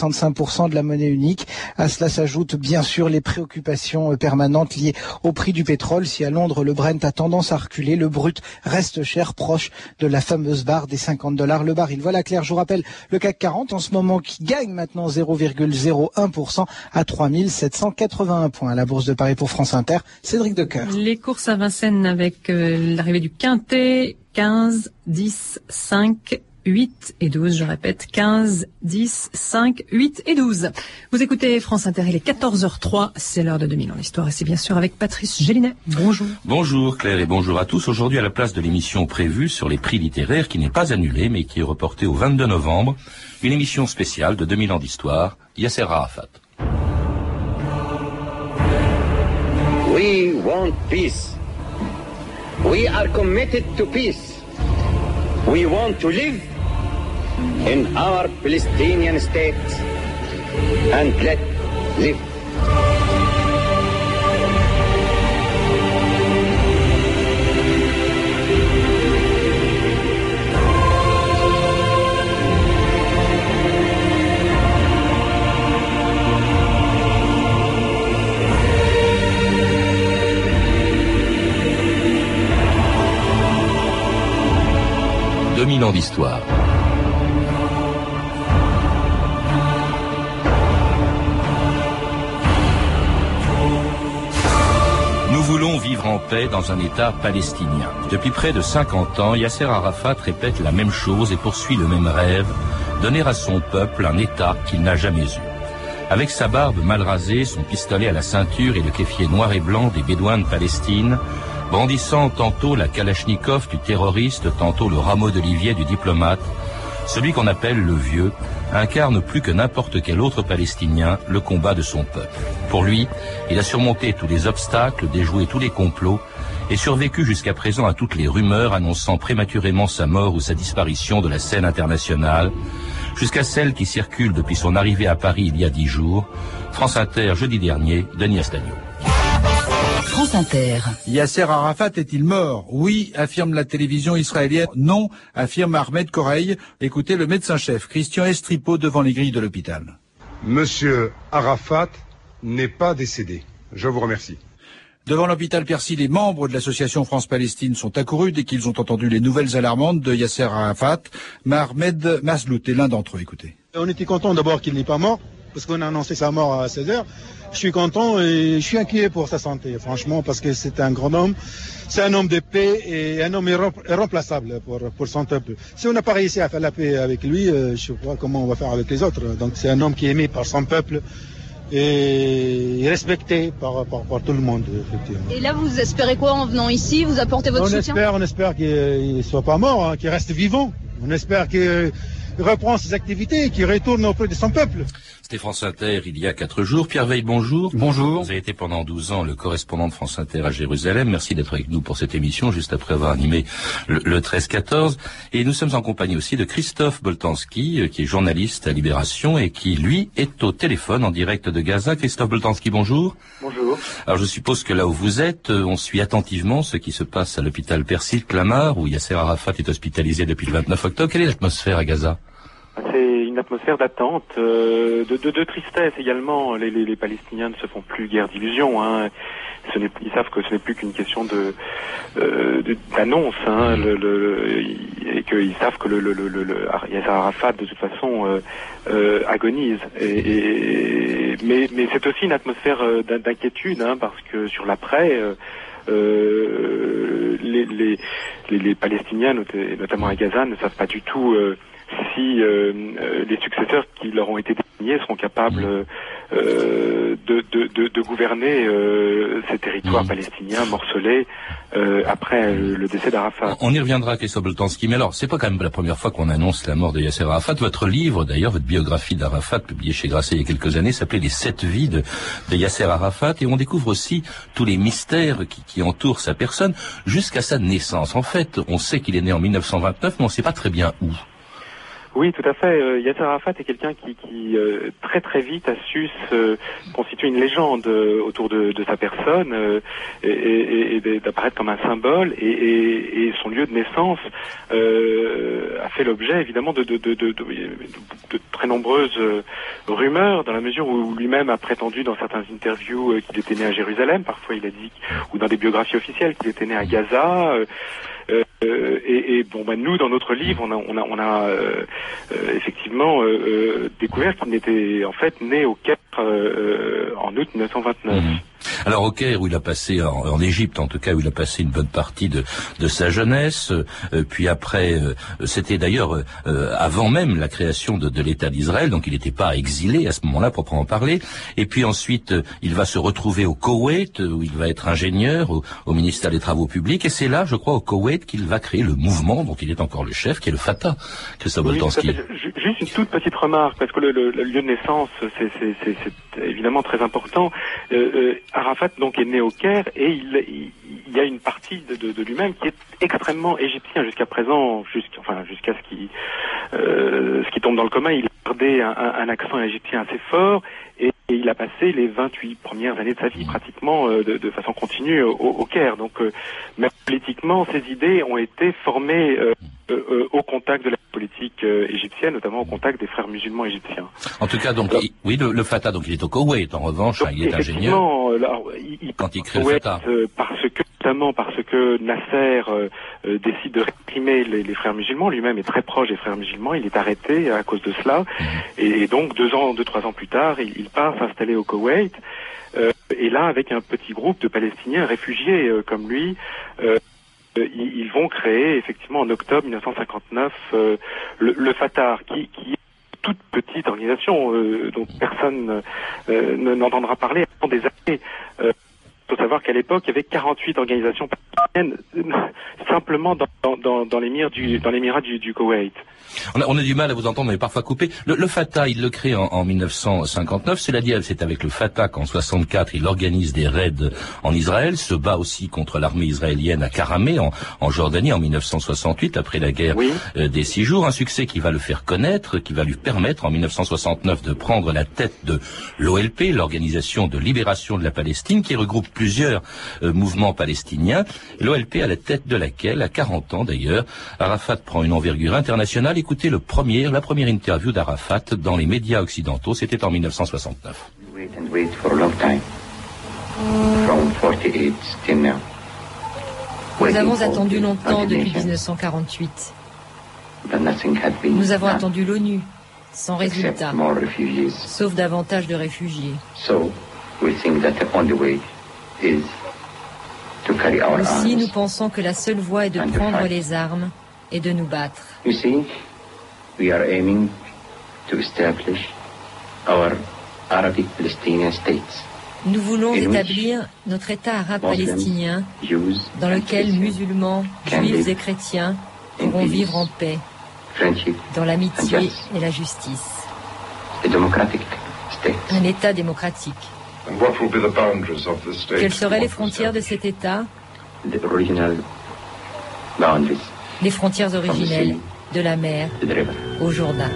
65% de la monnaie unique. À cela s'ajoutent bien sûr les préoccupations euh, permanentes liées au prix du pétrole. Si à Londres le Brent a tendance à reculer, le brut reste cher, proche de la fameuse barre des 50 dollars le baril. Voilà Claire, je vous rappelle le CAC 40 en ce moment qui gagne maintenant 0,01% à 3781 points. À la Bourse de Paris pour France Inter, Cédric Decoeur. Les courses à Vincennes avec euh, l'arrivée du Quintet, 15, 10, 5, 8 et 12, je répète, 15, 10, 5, 8 et 12. Vous écoutez France Inter, il est 14h03, c'est l'heure de 2000 ans d'histoire et c'est bien sûr avec Patrice Gélinet. Bonjour. Bonjour Claire et bonjour à tous. Aujourd'hui à la place de l'émission prévue sur les prix littéraires qui n'est pas annulée mais qui est reportée au 22 novembre, une émission spéciale de 2000 ans d'histoire, Yasser Arafat. We want peace. We are committed to peace. We want to live in our Palestinian state and let live. ans d'histoire. Vivre en paix dans un État palestinien. Depuis près de 50 ans, Yasser Arafat répète la même chose et poursuit le même rêve, donner à son peuple un État qu'il n'a jamais eu. Avec sa barbe mal rasée, son pistolet à la ceinture et le kéfier noir et blanc des Bédouins de Palestine, Brandissant tantôt la Kalachnikov du terroriste, tantôt le rameau d'olivier du diplomate, celui qu'on appelle le vieux incarne plus que n'importe quel autre Palestinien le combat de son peuple. Pour lui, il a surmonté tous les obstacles, déjoué tous les complots et survécu jusqu'à présent à toutes les rumeurs annonçant prématurément sa mort ou sa disparition de la scène internationale, jusqu'à celle qui circule depuis son arrivée à Paris il y a dix jours. France Inter, jeudi dernier, Denis Astagno. France Inter. Yasser Arafat est-il mort Oui, affirme la télévision israélienne. Non, affirme Ahmed Koreil. Écoutez le médecin-chef Christian Estripo devant les grilles de l'hôpital. Monsieur Arafat n'est pas décédé. Je vous remercie. Devant l'hôpital Percy, les membres de l'association France-Palestine sont accourus dès qu'ils ont entendu les nouvelles alarmantes de Yasser Arafat. Mahmed Maslout est l'un d'entre eux. Écoutez. On était content d'abord qu'il n'est pas mort, parce qu'on a annoncé sa mort à 16 heures. Je suis content et je suis inquiet pour sa santé, franchement, parce que c'est un grand homme. C'est un homme de paix et un homme irremplaçable pour, pour son peuple. Si on n'a pas réussi à faire la paix avec lui, euh, je ne sais pas comment on va faire avec les autres. Donc c'est un homme qui est aimé par son peuple et respecté par, par, par, tout le monde, effectivement. Et là, vous espérez quoi en venant ici? Vous apportez votre on soutien? espère, On espère qu'il ne soit pas mort, hein, qu'il reste vivant. On espère qu'il reprend ses activités et qu'il retourne auprès de son peuple. C'était France Inter il y a quatre jours. Pierre Veille, bonjour. Bonjour. Vous avez été pendant 12 ans le correspondant de France Inter à Jérusalem. Merci d'être avec nous pour cette émission, juste après avoir animé le, 13-14. Et nous sommes en compagnie aussi de Christophe Boltanski, euh, qui est journaliste à Libération et qui, lui, est au téléphone en direct de Gaza. Christophe Boltanski, bonjour. Bonjour. Alors je suppose que là où vous êtes, euh, on suit attentivement ce qui se passe à l'hôpital Persil Clamart, où Yasser Arafat est hospitalisé depuis le 29 octobre. Quelle est l'atmosphère à Gaza? C'est une atmosphère d'attente, euh, de, tristesse également. Les, les, les, Palestiniens ne se font plus guère d'illusions. Hein. Ils savent que ce n'est plus qu'une question euh, d'annonce, hein, et qu'ils savent que le, le, Arafat de toute façon euh, agonise. Mais c'est aussi une atmosphère d'inquiétude, hein, parce que sur l'après. Les, Palestiniens, notamment à Gaza, ne savent pas du tout si euh, euh, les successeurs qui leur ont été désignés seront capables euh, de, de, de, de, gouverner ces territoires mm. palestiniens morcelés après le décès d'Arafat. On y reviendra, Christophe Boltanski, mais alors c'est pas quand même la première fois qu'on annonce la mort de Yasser Arafat. Votre livre, d'ailleurs, votre biographie d'Arafat, publiée chez Grasset il y a quelques années, s'appelait Les sept vies de, de, Yasser Arafat, et on découvre aussi tous les mystères qui, qui entourent sa personne jusqu'à sa naissance. En fait, on sait qu'il est né en 1929, mais on ne sait pas très bien où. Oui, tout à fait. Euh, Yasser Arafat est quelqu'un qui, qui euh, très très vite a su se constituer une légende euh, autour de, sa personne et, d'apparaître comme un symbole. Et, son lieu de naissance a fait l'objet évidemment de, de, très nombreuses rumeurs, dans la mesure où lui-même a prétendu dans certaines interviews qu'il était né à Jérusalem. Parfois, il a dit, ou dans des biographies officielles, qu'il était né à Gaza. Euh, et, bon, bah, nous, dans notre livre, on a, on a, on a euh, euh, effectivement euh, découvert qu'il était en fait né au Caire euh, euh, en août 1929. Mhm. Alors au Caire, où il a passé, en, en Égypte en tout cas, où il a passé une bonne partie de, de sa jeunesse, euh, puis après, euh, c'était d'ailleurs euh, avant même la création de, de l'État d'Israël, donc il n'était pas exilé à ce moment-là, proprement parler, et puis ensuite, il va se retrouver au Koweït, où il va être ingénieur au, au ministère des Travaux Publics, et c'est là, je crois, au Koweït, qu'il va créer le mouvement dont il est encore le chef, qui est le Fatah, Christophe Oui, Boltanski. Juste une toute petite remarque, parce que le, le- le lieu de naissance, c'est évidemment très important. Arafat donc est né au Caire et il, y a une partie de, lui-même qui est extrêmement égyptien jusqu'à présent, jusqu'à enfin jusqu'à ce qui euh, ce qui tombe dans le commun. Il un, un- un accent égyptien assez fort et, et il a passé les 28 premières années de sa vie pratiquement euh, de, de façon continue au, au Caire. Donc euh, même politiquement, ses idées ont été formées euh, euh, euh, au contact de la politique euh, égyptienne, notamment au contact des frères musulmans égyptiens. En tout cas, donc, il- oui, le, le Fatah, donc il est au Koweït, en revanche, hein, il est ingénieur. Euh, là, il, il Quand il crée le Fatah. euh, parce que notamment parce que Nasser euh, euh, décide de réprimer les, les frères musulmans, lui-même est très proche des frères musulmans, il est arrêté à cause de cela, Mhm. et, et donc deux ans, deux trois ans plus tard, il, il part s'installer au Koweït, euh, et là avec un petit groupe de Palestiniens réfugiés euh, comme lui. ils, vont créer effectivement en octobre 1959 euh, le, le Fatah, qui, qui est une toute petite organisation dont personne ne- n'entendra parler pendant des années. Savoir qu'à l'époque, il y avait 48 organisations palestiniennes euh, simplement dans, dans, dans, dans l'émir du, l'émirat du, du Koweït. On a, on a du mal à vous entendre, est parfois coupé. Le, le Fatah, il le crée en, en 1959. Cela dit, c'est avec le Fatah qu'en 64, il organise des raids en Israël, se bat aussi contre l'armée israélienne à Karamé, en, en Jordanie, en 1968, après la guerre Oui. euh, des six jours. Un succès qui va le faire connaître, qui va lui permettre, en 1969, de prendre la tête de l'OLP, l'Organisation de libération de la Palestine, qui regroupe plusieurs euh, mouvements palestiniens. L'OLP à la tête de laquelle, à 40 ans d'ailleurs, Arafat prend une envergure internationale. Écoutez le premier, la première interview d'Arafat dans les médias occidentaux, c'était en 1969. Wait and wait for a long time. From 48 till now. Nous avons attendu longtemps depuis Nations, 1948. but nothing had been Nous avons attendu l'ONU, sans résultat, sauf davantage de réfugiés. Aussi, nous pensons que la seule voie est de prendre les armes et de nous battre. Nous voulons établir notre État arabe palestinien dans lequel musulmans, juifs et chrétiens in pourront vivre en paix, friendship, dans l'amitié et la justice. Un État démocratique. And what will be the boundaries of this state? Quelles seraient les frontières de cet État The original boundaries Les frontières originelles de la mer to the river. au Jourdain.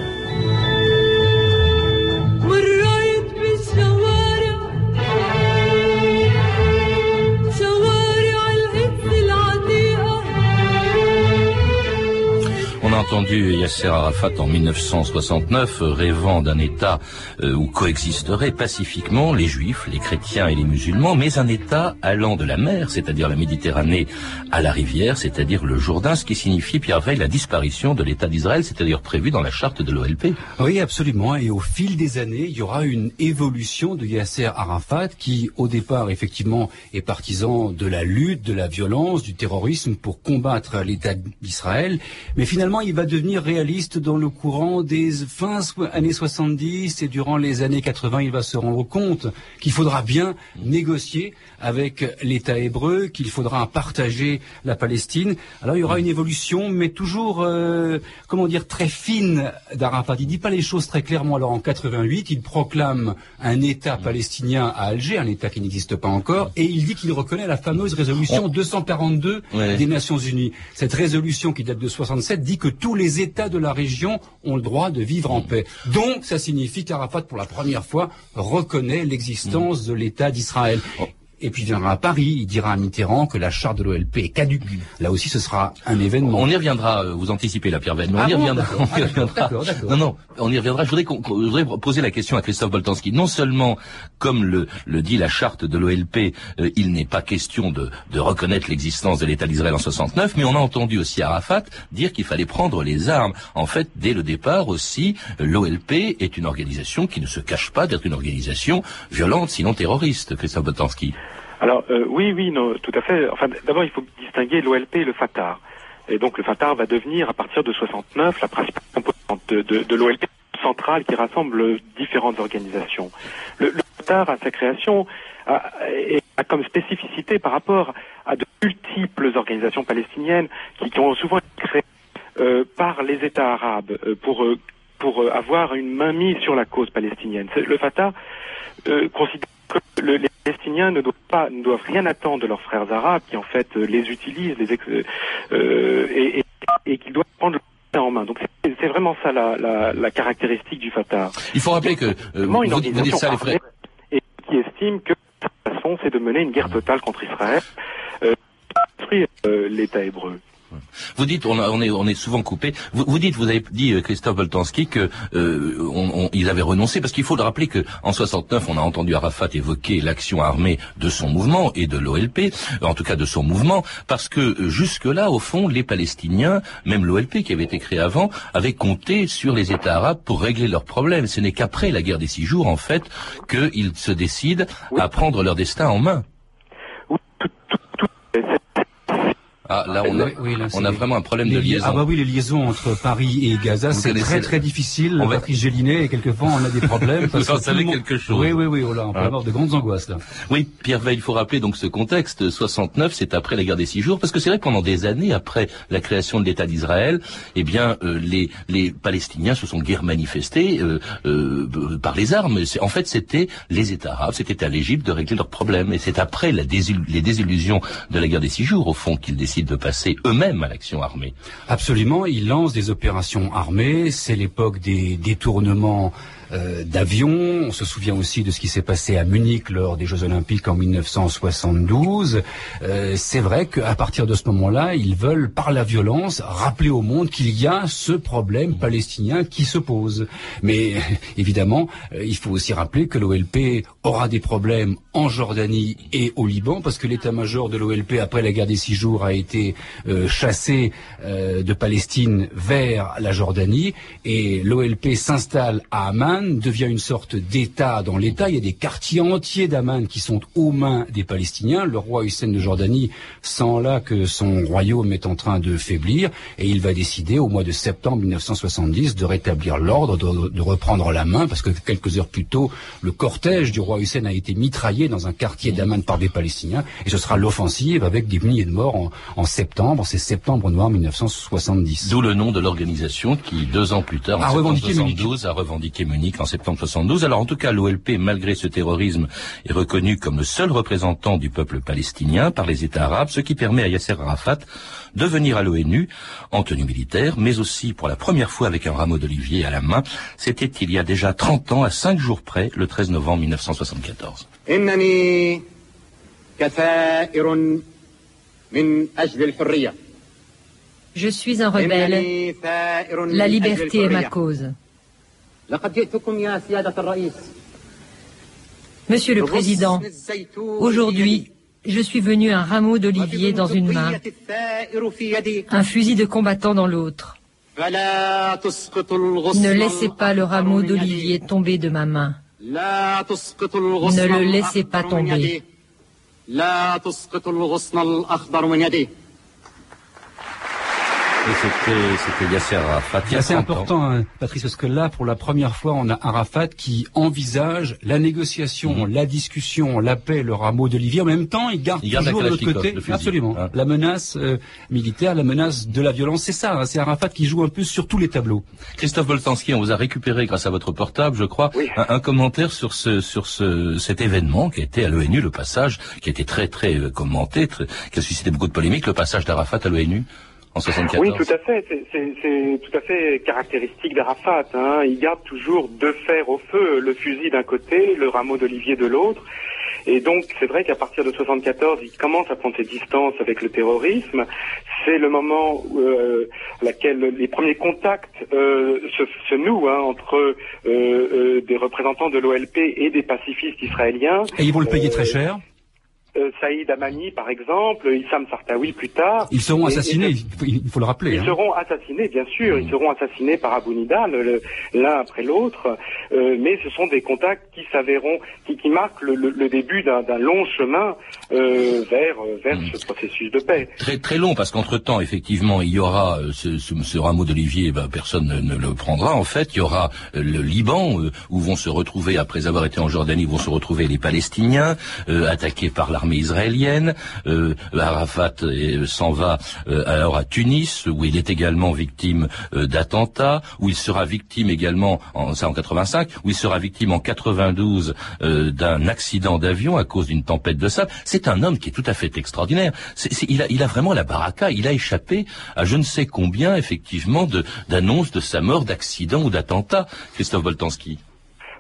Entendu Yasser Arafat en 1969 euh, rêvant d'un État euh, où coexisteraient pacifiquement les juifs, les chrétiens et les musulmans, mais un État allant de la mer, c'est-à-dire la Méditerranée, à la rivière, c'est-à-dire le Jourdain, ce qui signifie, Pierre Veil, la disparition de l'État d'Israël, c'est-à-dire prévu dans la charte de l'OLP. Oui, absolument. Et au fil des années, il y aura une évolution de Yasser Arafat qui, au départ, effectivement, est partisan de la lutte, de la violence, du terrorisme pour combattre l'État d'Israël. Mais finalement, il va devenir réaliste dans le courant des fins années 70 et durant les années 80, il va se rendre compte qu'il faudra bien négocier avec l'État hébreu, qu'il faudra partager la Palestine. Alors il y aura une évolution, mais toujours, euh, comment dire, très fine d'Arafat. Il dit pas les choses très clairement. Alors en 88, il proclame un État palestinien à Alger, un État qui n'existe pas encore, et il dit qu'il reconnaît la fameuse résolution 242 Ouais. des Nations Unies. Cette résolution qui date de 67 dit que tous les États de la région ont le droit de vivre en paix. Donc, ça signifie qu'Arafat, pour la première fois, reconnaît l'existence de l'État d'Israël. Et puis il viendra à Paris, il dira à Mitterrand que la charte de l'OLP est caduque. Là aussi, ce sera un événement. On y reviendra, euh, vous anticipez la Pierre mais on Ah y bon, reviendra. on y Ah, reviendra. d'accord, d'accord. Non, non, on y reviendra. Je voudrais, je voudrais poser la question à Christophe Boltanski. Non seulement, comme le, le dit la charte de l'OLP, euh, il n'est pas question de, de reconnaître l'existence de l'État d'Israël en 69, mais on a entendu aussi Arafat dire qu'il fallait prendre les armes. En fait, dès le départ aussi, l'OLP est une organisation qui ne se cache pas d'être une organisation violente, sinon terroriste, Christophe Boltanski. Alors euh, oui, oui, tout à fait. D'abord, il faut distinguer l'OLP et le Fatah. Et donc le Fatah va devenir, à partir de 69, la principale composante de, de, l'OLP centrale qui rassemble différentes organisations. Le, le Fatah, à sa création, a, comme spécificité par rapport à de multiples organisations palestiniennes qui, ont souvent été créées euh, par les États arabes euh, pour pour avoir une mainmise sur la cause palestinienne. Le Fatah considère que le- les Palestiniens ne doivent pas, ne doivent rien attendre de leurs frères arabes, qui en fait euh, les utilisent, les ex- euh, euh, et, et, et qu'ils doivent prendre en main. Donc c'est vraiment ça la, la, la caractéristique du Fatah. Il faut rappeler que euh, vous, vous dites ça, les frères. et qui estime que sa façon c'est de mener une guerre totale contre Israël, euh, détruire euh, l'État hébreu. Vous dites, on, a- on est, on est souvent coupé. Vous, vous dites, vous avez dit euh, Christophe Boltanski que euh, on, on- ils avaient renoncé parce qu'il faut le rappeler que en 69, on a entendu Arafat évoquer l'action armée de son mouvement et de l'OLP, en tout cas de son mouvement, parce que euh, jusque-là, au fond, les Palestiniens, même l'OLP qui avait été créé avant, avaient compté sur les États arabes pour régler leurs problèmes. Ce n'est qu'après la guerre des six jours, en fait, qu'ils se décident à prendre leur destin en main. Ah, là, on a, Oui, oui, là, on a vraiment un problème de li- liaison. Ah bah oui, les liaisons entre Paris et Gaza, c'est très très difficile. On va- Patrice Gélinet, et quelquefois on a des problèmes. parce Vous en que monde- quelque chose. Oui, oui, oui, oh là, on peut Hein avoir de grandes angoisses là. Oui, Pierre Veil, il faut rappeler donc ce contexte. 69, c'est après la guerre des six jours, parce que c'est vrai que pendant des années après la création de l'État d'Israël, eh bien, euh, les, les Palestiniens se sont guère manifestés euh, euh, par les armes. En fait, c'était les États arabes, c'était à l'Égypte de régler leurs problèmes. Et c'est après la désil- les désillusions de la guerre des six jours, au fond, qu'ils décident de passer eux-mêmes à l'action armée. Absolument, il lance des opérations armées. C'est l'époque des détournements euh, d'avions. On se souvient aussi de ce qui s'est passé à Munich lors des Jeux Olympiques en 1972. Euh, c'est vrai qu'à partir de ce moment-là, ils veulent, par la violence, rappeler au monde qu'il y a ce problème palestinien qui se pose. Mais évidemment, euh, il faut aussi rappeler que l'OLP aura des problèmes en Jordanie et au Liban, parce que l'état-major de l'OLP, après la guerre des six jours, a été chassé de Palestine vers la Jordanie, et l'OLP s'installe à Amman, devient une sorte d'État dans l'État. Il y a des quartiers entiers d'Amman qui sont aux mains des Palestiniens. Le roi Hussein de Jordanie sent là que son royaume est en train de faiblir, et il va décider au mois de septembre 1970 de rétablir l'ordre, de, de reprendre la main, parce que quelques heures plus tôt, le cortège du roi Hussein a été mitraillé dans un quartier d'Amman par des Palestiniens, et ce sera l'offensive avec des milliers de morts en, en septembre, c'est septembre noir 1970. D'où le nom de l'organisation qui, deux ans plus tard, en A septembre revendiqué Munich. 72, a revendiqué Munich en septembre 72. Alors en tout cas, l'OLP, malgré ce terrorisme, est reconnu comme le seul représentant du peuple palestinien par les États arabes, ce qui permet à Yasser Arafat de venir à l'ONU en tenue militaire, mais aussi pour la première fois avec un rameau d'olivier à la main. C'était il y a déjà 30 ans, à 5 jours près, le 13 novembre 1974. Je suis un rebelle. La liberté est ma cause. Monsieur le Président, aujourd'hui, je suis venu un rameau d'olivier dans une main, un fusil de combattant dans l'autre. Ne laissez pas le rameau d'olivier tomber de ma main. Ne le laissez pas tomber c'était, c'était Yasser Arafat. C'est a assez 30 ans. important, hein, Patrice, parce que là, pour la première fois, on a Arafat qui envisage la négociation, Mhm. la discussion, la paix, le rameau d'olivier. En même temps, il garde Il garde la toujours de l'autre côté, le fusil. absolument, Hein. la menace euh, militaire, la menace de la violence. C'est ça, hein, c'est Arafat qui joue un peu sur tous les tableaux. Christophe Boltanski, on vous a récupéré grâce à votre portable, je crois, un, un commentaire sur ce sur ce cet événement qui a été à l'ONU, le passage qui a été très très euh, commenté, très- qui a suscité beaucoup de polémiques, le passage d'Arafat à l'ONU. En 74. Oui, tout à fait. C'est- C'est c'est tout à fait caractéristique d'Arafat. Hein. Il garde toujours deux fers au feu, le fusil d'un côté, le rameau d'olivier de l'autre. Et donc, c'est vrai qu'à partir de 74, il commence à prendre ses distances avec le terrorisme. C'est le moment où, euh, à laquelle les premiers contacts euh, se, se nouent hein, entre euh, euh, des représentants de l'OLP et des pacifistes israéliens. Et ils vont le payer Euh, très cher. Euh, Saïd Amani, par exemple, Issam Sartawi plus tard. Ils seront Et- et assassinés, il faut, le rappeler. ils hein. seront assassinés, bien sûr. Ils seront assassinés par Abu Nidal, l'un après l'autre. Euh, mais ce sont des contacts qui s'avéreront, qui, qui marquent le, le- le début d'un long chemin euh, vers, vers ce processus de paix. Très très long parce qu'entre temps effectivement il y aura ce, ce, ce rameau d'olivier ben, personne ne, ne le prendra en fait il y aura le Liban où vont se retrouver après avoir été en Jordanie vont se retrouver les Palestiniens attaqués par l'armée israélienne euh, Arafat euh, s'en va euh, alors à Tunis où il est également victime d'attentats où il sera victime également en ça en 85 où il sera victime en 92 euh, d'un accident d'avion à cause d'une tempête de sable c'est un homme qui est tout à fait extraordinaire. Il, a, vraiment la baraka. Il a échappé à je ne sais combien, effectivement, d'annonces de, sa mort, d'accidents ou d'attentats. Christophe Boltanski.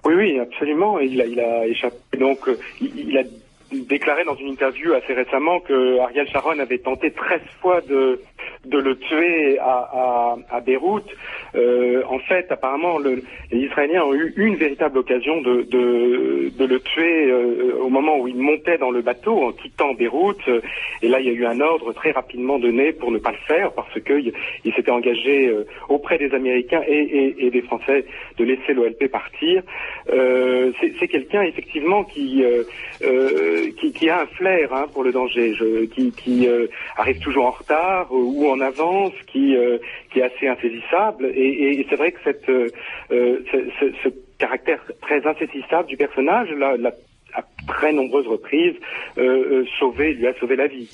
Oui, oui, absolument. Il a, échappé. Donc, il a déclaré dans une interview assez récemment que Ariel Sharon avait tenté 13 fois de, de le tuer à, à, à Beyrouth. Euh, en fait, apparemment, le, les Israéliens ont eu une véritable occasion de, de, le tuer euh, au moment où il montait dans le bateau en quittant Beyrouth. Et là, il y a eu un ordre très rapidement donné pour ne pas le faire parce qu'il il s'était engagé euh, auprès des Américains et, et, des Français de laisser l'OLP partir. Euh, c'est quelqu'un effectivement qui, qui a un flair hein, pour le danger, qui, qui arrive toujours en retard en avance, qui euh, qui est assez insaisissable. Et, c'est vrai que euh, euh, ce, caractère très insaisissable du personnage l'a très nombreuses reprises euh, euh, sauvé, lui a sauvé la vie.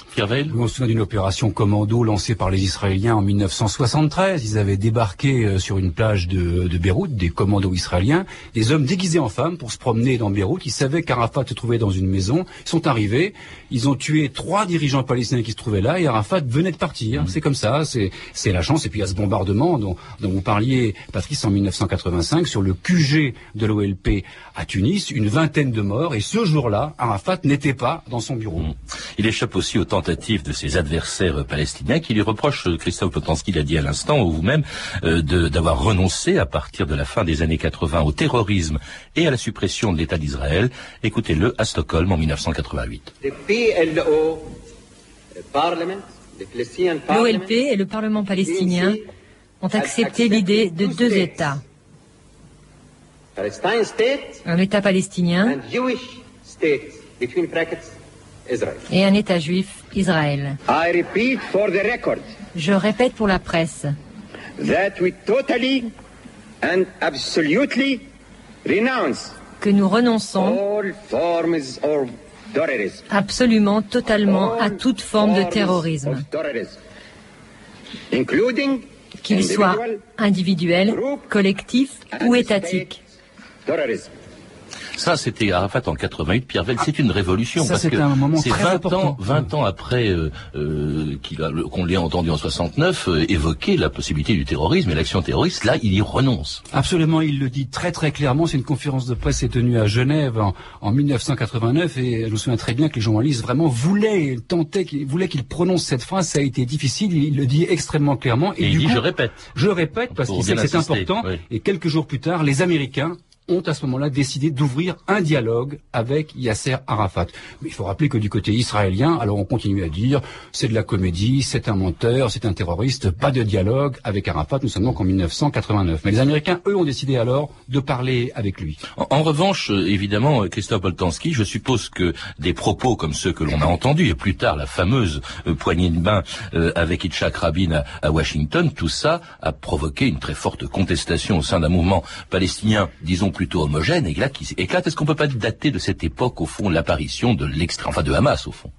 On se souvient d'une opération commando lancée par les Israéliens en 1973. Ils avaient débarqué euh, sur une plage de, de Beyrouth, des commandos israéliens, des hommes déguisés en femmes pour se promener dans Beyrouth. Ils savaient qu'Arafat se trouvait dans une maison. Ils sont arrivés, ils ont tué trois dirigeants palestiniens qui se trouvaient là et Arafat venait de partir. C'est comme ça, c'est c'est la chance. Et puis il y a ce bombardement dont, dont vous parliez, Patrice, en 1985 sur le QG de l'OLP à Tunis, une vingtaine de morts. Et ce jour-là, Arafat n'était pas dans son bureau. Il échappe aussi aux tentatives de ses adversaires euh, palestiniens qui lui reprochent, euh, Christophe Potanski l'a dit à l'instant, ou vous-même, euh, d'avoir renoncé à partir de la fin des années 80 au terrorisme et à la suppression de l'État d'Israël. Écoutez-le à Stockholm en 1988. The PLO Parliament, the Palestinian Parliament, L'OLP et le Parlement palestinien ont accepté l'idée de deux États. Palestine state Un État palestinien between brackets, Israel. et un État juif, Israël. I repeat for the record Je répète pour la presse that we totally and absolutely renounce que nous renonçons all forms of terrorism. absolument, totalement à toute forme de Forms terrorisme, of terrorism, including qu'il soit individuel, collectif ou étatique. terrorism. Ça, c'était Arafat en 88. Pierre Vell, c'est une révolution Ça, parce que un moment c'est très 20 important. ans, 20 ans après euh, euh, qu'on l'ait entendu en 69 euh, évoquer la possibilité du terrorisme et l'action terroriste. Là, il y renonce. Absolument, il le dit très très clairement. C'est une conférence de presse qui est tenue à Genève en, en 1989 et je me souviens très bien que les journalistes vraiment voulaient, tentaient, qu'ils- voulaient qu'il prononce cette phrase. Ça a été difficile. Il, le dit extrêmement clairement. Et il du dit, coup, je répète. Je répète parce qu'il sait que c'est important. oui. Et quelques jours plus tard, les Américains ont à ce moment-là décidé d'ouvrir un dialogue avec Yasser Arafat. Mais il faut rappeler que du côté israélien, alors on continue à dire c'est de la comédie, c'est un menteur, c'est un terroriste, pas de dialogue avec Arafat, nous sommes donc en 1989. Mais les Américains, eux, ont décidé alors de parler avec lui. En, revanche, euh, évidemment, euh, Christophe Boltanski, je suppose que des propos comme ceux que l'on a entendus, et plus tard la fameuse euh, poignée de main avec Yitzhak Rabin à Washington, tout ça a provoqué une très forte contestation au sein d'un mouvement palestinien, disons plutôt homogène, et là qui éclate. Est-ce qu'on peut pas dater de cette époque, au fond, l'apparition de l'extrême, enfin de Hamas, au fond?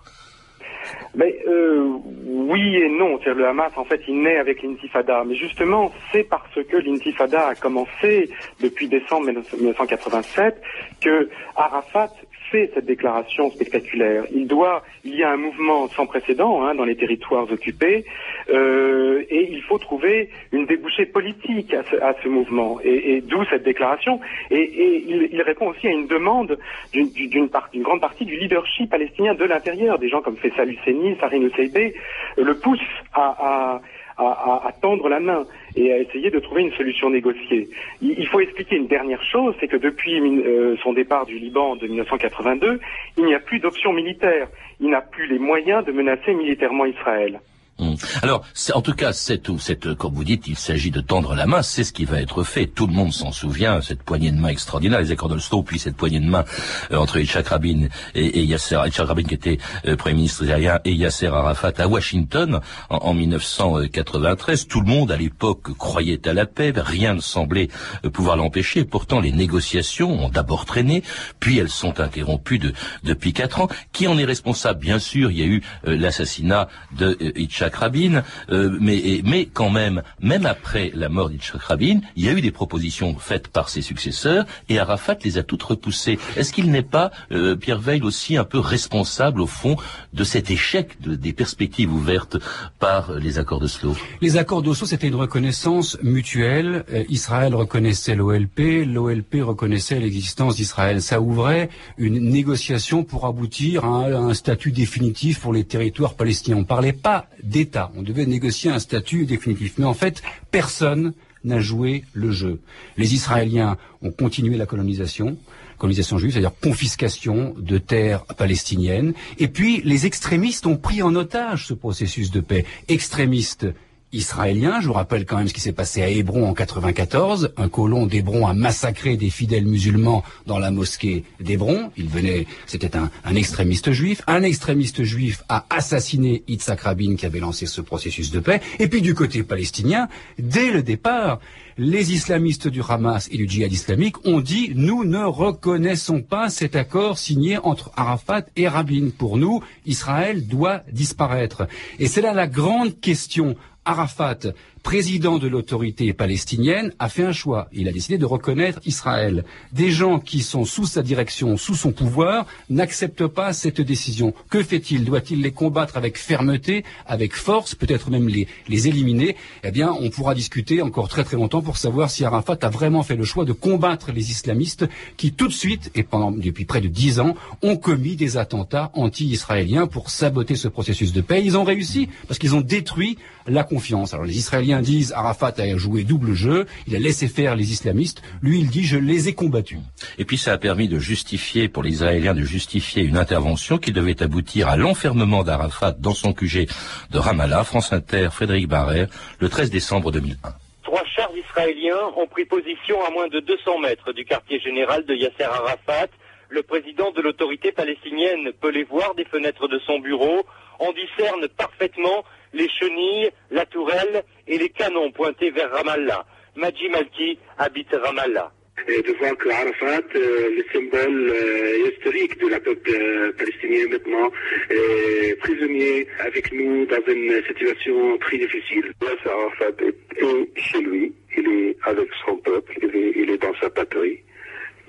Mais euh, oui et non. Le Hamas, en fait, il naît avec l'intifada. Mais justement, c'est parce que l'intifada a commencé depuis décembre 1987 que Arafat fait cette déclaration spectaculaire. Il doit, il y a un mouvement sans précédent hein, dans les territoires occupés, euh, et il faut trouver une débouchée politique à ce, à ce mouvement, et, et d'où cette déclaration. Et, et il, il répond aussi à une demande d'une d'une grande partie du leadership palestinien de l'intérieur, des gens comme Faisal Husseini, Farin Husseini, le poussent à à, à- à tendre la main et à essayer de trouver une solution négociée. Il, faut expliquer une dernière chose, c'est que depuis euh, son départ du Liban de 1982, il n'y a plus d'option militaire. Il n'a plus les moyens de menacer militairement Israël. Hum. Alors, en tout cas, c'est ou cette, comme vous dites, il s'agit de tendre la main, c'est ce qui va être fait. Tout le monde s'en souvient, cette poignée de main extraordinaire, les accords d'Oslo, puis cette poignée de main euh, entre Yitzhak Rabin et, Yasser, Yitzhak Rabin qui était euh, Premier ministre israélien et Yasser Arafat à Washington en, en 1993. Tout le monde à l'époque croyait à la paix, rien ne semblait euh, pouvoir l'empêcher. Pourtant, les négociations ont d'abord traîné, puis elles sont interrompues de- depuis quatre ans. Qui en est responsable? Bien sûr, il y a eu euh, l'assassinat de euh, Yitzhak euh, mais, mais quand même, même après la mort d'Yitzhak Rabin, il y a eu des propositions faites par ses successeurs et Arafat les a toutes repoussées. Est-ce qu'il n'est pas, euh, Pierre Veil, aussi un peu responsable au fond de cet échec de- des perspectives ouvertes par les accords de Slo Les accords d'Oslo, c'était une reconnaissance mutuelle. Euh, Israël reconnaissait l'OLP, l'OLP reconnaissait l'existence d'Israël. Ça ouvrait une négociation pour aboutir à un, à un statut définitif pour les territoires palestiniens. On ne parlait pas d'État, on devait négocier un statut définitif. Mais en fait, personne n'a joué le jeu. Les Israéliens ont continué la colonisation, colonisation juive, c'est-à-dire confiscation de terres palestiniennes. Et puis, les extrémistes ont pris en otage ce processus de paix. Extrémistes israéliens, je vous rappelle quand même ce qui s'est passé à Hébron en 94. Un colon d'Hébron a massacré des fidèles musulmans dans la mosquée d'Hébron. Il venait, c'était un, un extrémiste juif. Un extrémiste juif a assassiné Yitzhak Rabin qui avait lancé ce processus de paix. Et puis du côté palestinien, dès le départ, les islamistes du Hamas et du djihad islamique ont dit nous ne reconnaissons pas cet accord signé entre Arafat et Rabin. Pour nous, Israël doit disparaître. Et c'est là la grande question. Arafat, président de l'autorité palestinienne, a fait un choix. Il a décidé de reconnaître Israël. Des gens qui sont sous sa direction, sous son pouvoir, n'acceptent pas cette décision. Que fait-il? Doit-il les combattre avec fermeté, avec force, peut-être même les, les éliminer? Eh bien, on pourra discuter encore très très longtemps pour savoir si Arafat a vraiment fait le choix de combattre les islamistes qui tout de suite, et depuis près de dix ans, ont commis des attentats anti-israéliens pour saboter ce processus de paix. Ils ont réussi parce qu'ils ont détruit la confiance. Alors les Israéliens disent Arafat a joué double jeu, il a laissé faire les islamistes. Lui, il dit je les ai combattus. Et puis ça a permis de justifier, pour les Israéliens, de justifier une intervention qui devait aboutir à l'enfermement d'Arafat dans son QG de Ramallah, France Inter, Frédéric Barrère, le 13 décembre 2001. Trois chars israéliens ont pris position à moins de 200 mètres du quartier général de Yasser Arafat. Le président de l'autorité palestinienne peut les voir des fenêtres de son bureau. On discerne parfaitement les chenilles, la tourelle et les canons pointés vers Ramallah. Maji Malki habite Ramallah. et de voir que Arafat, euh, le symbole euh, historique de la peuple euh, palestinien maintenant, est prisonnier avec nous dans une situation très difficile. Yasser Arafat est, est chez lui, il est avec son peuple, il est, il est dans sa patrie.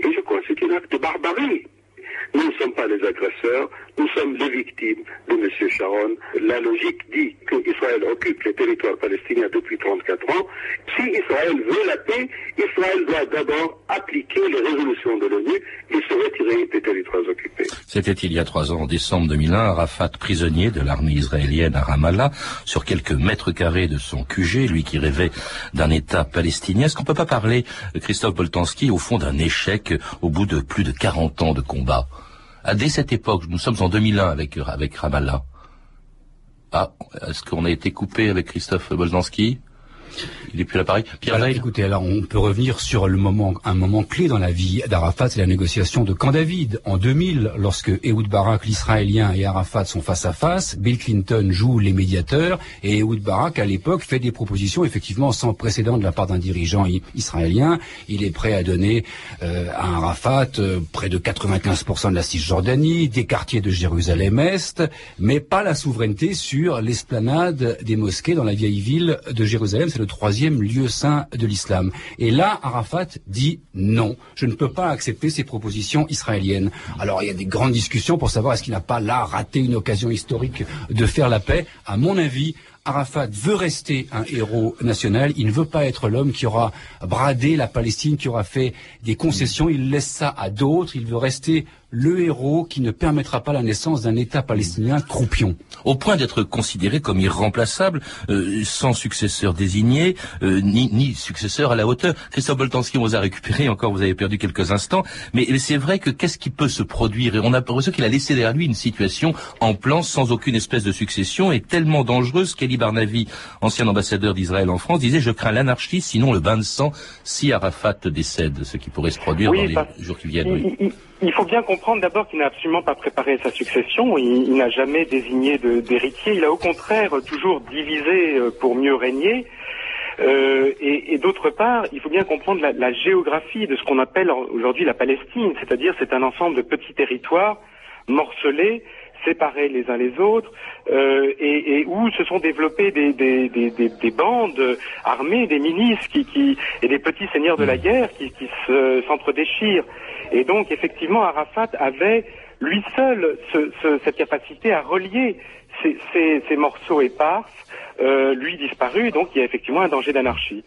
Et je crois que c'est un acte de barbarie. Nous ne sommes pas les agresseurs, nous sommes les victimes de M. Sharon. La logique dit qu'Israël occupe les territoires palestiniens depuis 34 ans. Si Israël veut la paix, Israël doit d'abord appliquer les résolutions de l'ONU et se retirer des territoires occupés. C'était il y a trois ans, en décembre 2001, Arafat prisonnier de l'armée israélienne à Ramallah, sur quelques mètres carrés de son QG, lui qui rêvait d'un État palestinien. Est-ce qu'on peut pas parler, Christophe Boltanski, au fond d'un échec au bout de plus de 40 ans de combat? Dès cette époque, nous sommes en 2001 avec, avec Ramallah. Ah, est-ce qu'on a été coupé avec Christophe Boltanski il est plus à l'appareil. Pierre alors, Écoutez, alors on peut revenir sur le moment, un moment clé dans la vie d'Arafat, c'est la négociation de Camp David en 2000, lorsque Ehud Barak, l'Israélien, et Arafat sont face à face. Bill Clinton joue les médiateurs et Ehud Barak, à l'époque, fait des propositions effectivement sans précédent de la part d'un dirigeant israélien. Il est prêt à donner euh, à Arafat euh, près de 95% de la Cisjordanie, des quartiers de Jérusalem-Est, mais pas la souveraineté sur l'esplanade des mosquées dans la vieille ville de Jérusalem. C'est le le troisième lieu saint de l'islam. Et là, Arafat dit non, je ne peux pas accepter ces propositions israéliennes. Alors il y a des grandes discussions pour savoir est-ce qu'il n'a pas là raté une occasion historique de faire la paix. À mon avis, Arafat veut rester un héros national, il ne veut pas être l'homme qui aura bradé la Palestine, qui aura fait des concessions, il laisse ça à d'autres, il veut rester le héros qui ne permettra pas la naissance d'un État palestinien croupion. Au point d'être considéré comme irremplaçable, euh, sans successeur désigné, euh, ni, successeur à la hauteur. Christophe Boltanski, on vous a récupéré, encore vous avez perdu quelques instants, mais, c'est vrai que qu'est-ce qui peut se produire? On a l'impression qu'il a laissé derrière lui une situation en plan, sans aucune espèce de succession, et tellement dangereuse qu'Eli Barnavi, ancien ambassadeur d'Israël en France, disait « Je crains l'anarchie, sinon le bain de sang, si Arafat décède », ce qui pourrait se produire oui, dans les jours qui viennent. Il, il, il faut bien comprendre d'abord qu'il n'a absolument pas préparé sa succession, il, il n'a jamais désigné d'héritier, il a au contraire toujours divisé euh, pour mieux régner. Euh, et, et d'autre part, il faut bien comprendre la, la géographie de ce qu'on appelle aujourd'hui la Palestine, c'est-à-dire c'est un ensemble de petits territoires morcelés, séparés les uns les autres, euh, et, et, où se sont développées des, des, des, des, bandes armées, des milices qui, qui, et des petits seigneurs de la guerre qui, qui s'entre-déchirent. Et donc, effectivement, Arafat avait lui seul ce, ce, cette capacité à relier ces, ces, ces morceaux épars euh, lui disparu, donc il y a effectivement un danger d'anarchie.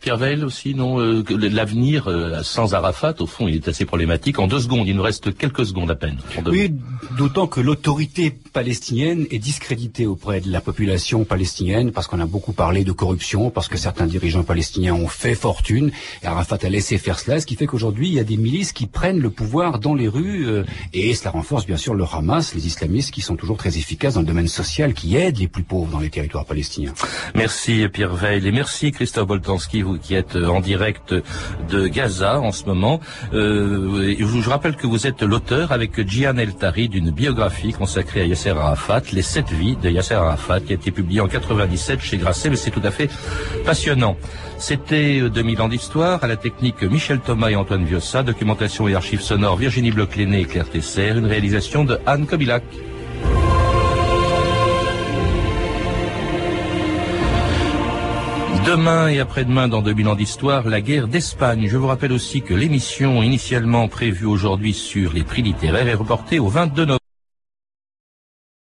Pierre Veil aussi, non euh, L'avenir euh, sans Arafat, au fond, il est assez problématique. En deux secondes, il nous reste quelques secondes à peine. Oui, d'autant que l'autorité palestinienne est discréditée auprès de la population palestinienne, parce qu'on a beaucoup parlé de corruption, parce que certains dirigeants palestiniens ont fait fortune, et Arafat a laissé faire cela, ce qui fait qu'aujourd'hui, il y a des milices qui prennent le pouvoir dans les rues, euh, et cela renforce bien sûr le Hamas, les islamistes qui sont toujours très efficaces dans le domaine social, qui aident les plus pauvres dans les territoires palestiniens. Merci Pierre Veil et merci Christophe Boltanski, vous qui êtes en direct de Gaza en ce moment. Euh, je rappelle que vous êtes l'auteur avec Gian El Tari d'une biographie consacrée à Yasser Arafat, Les sept vies de Yasser Arafat, qui a été publiée en 97 chez Grasset, mais c'est tout à fait passionnant. C'était 2000 ans d'histoire, à la technique Michel Thomas et Antoine Viossa, documentation et archives sonores Virginie Bloch-Léné et Claire Tesser, une réalisation de Anne Kobilac. Demain et après-demain, dans 2000 ans d'histoire, la guerre d'Espagne. Je vous rappelle aussi que l'émission initialement prévue aujourd'hui sur les prix littéraires est reportée au 22 novembre.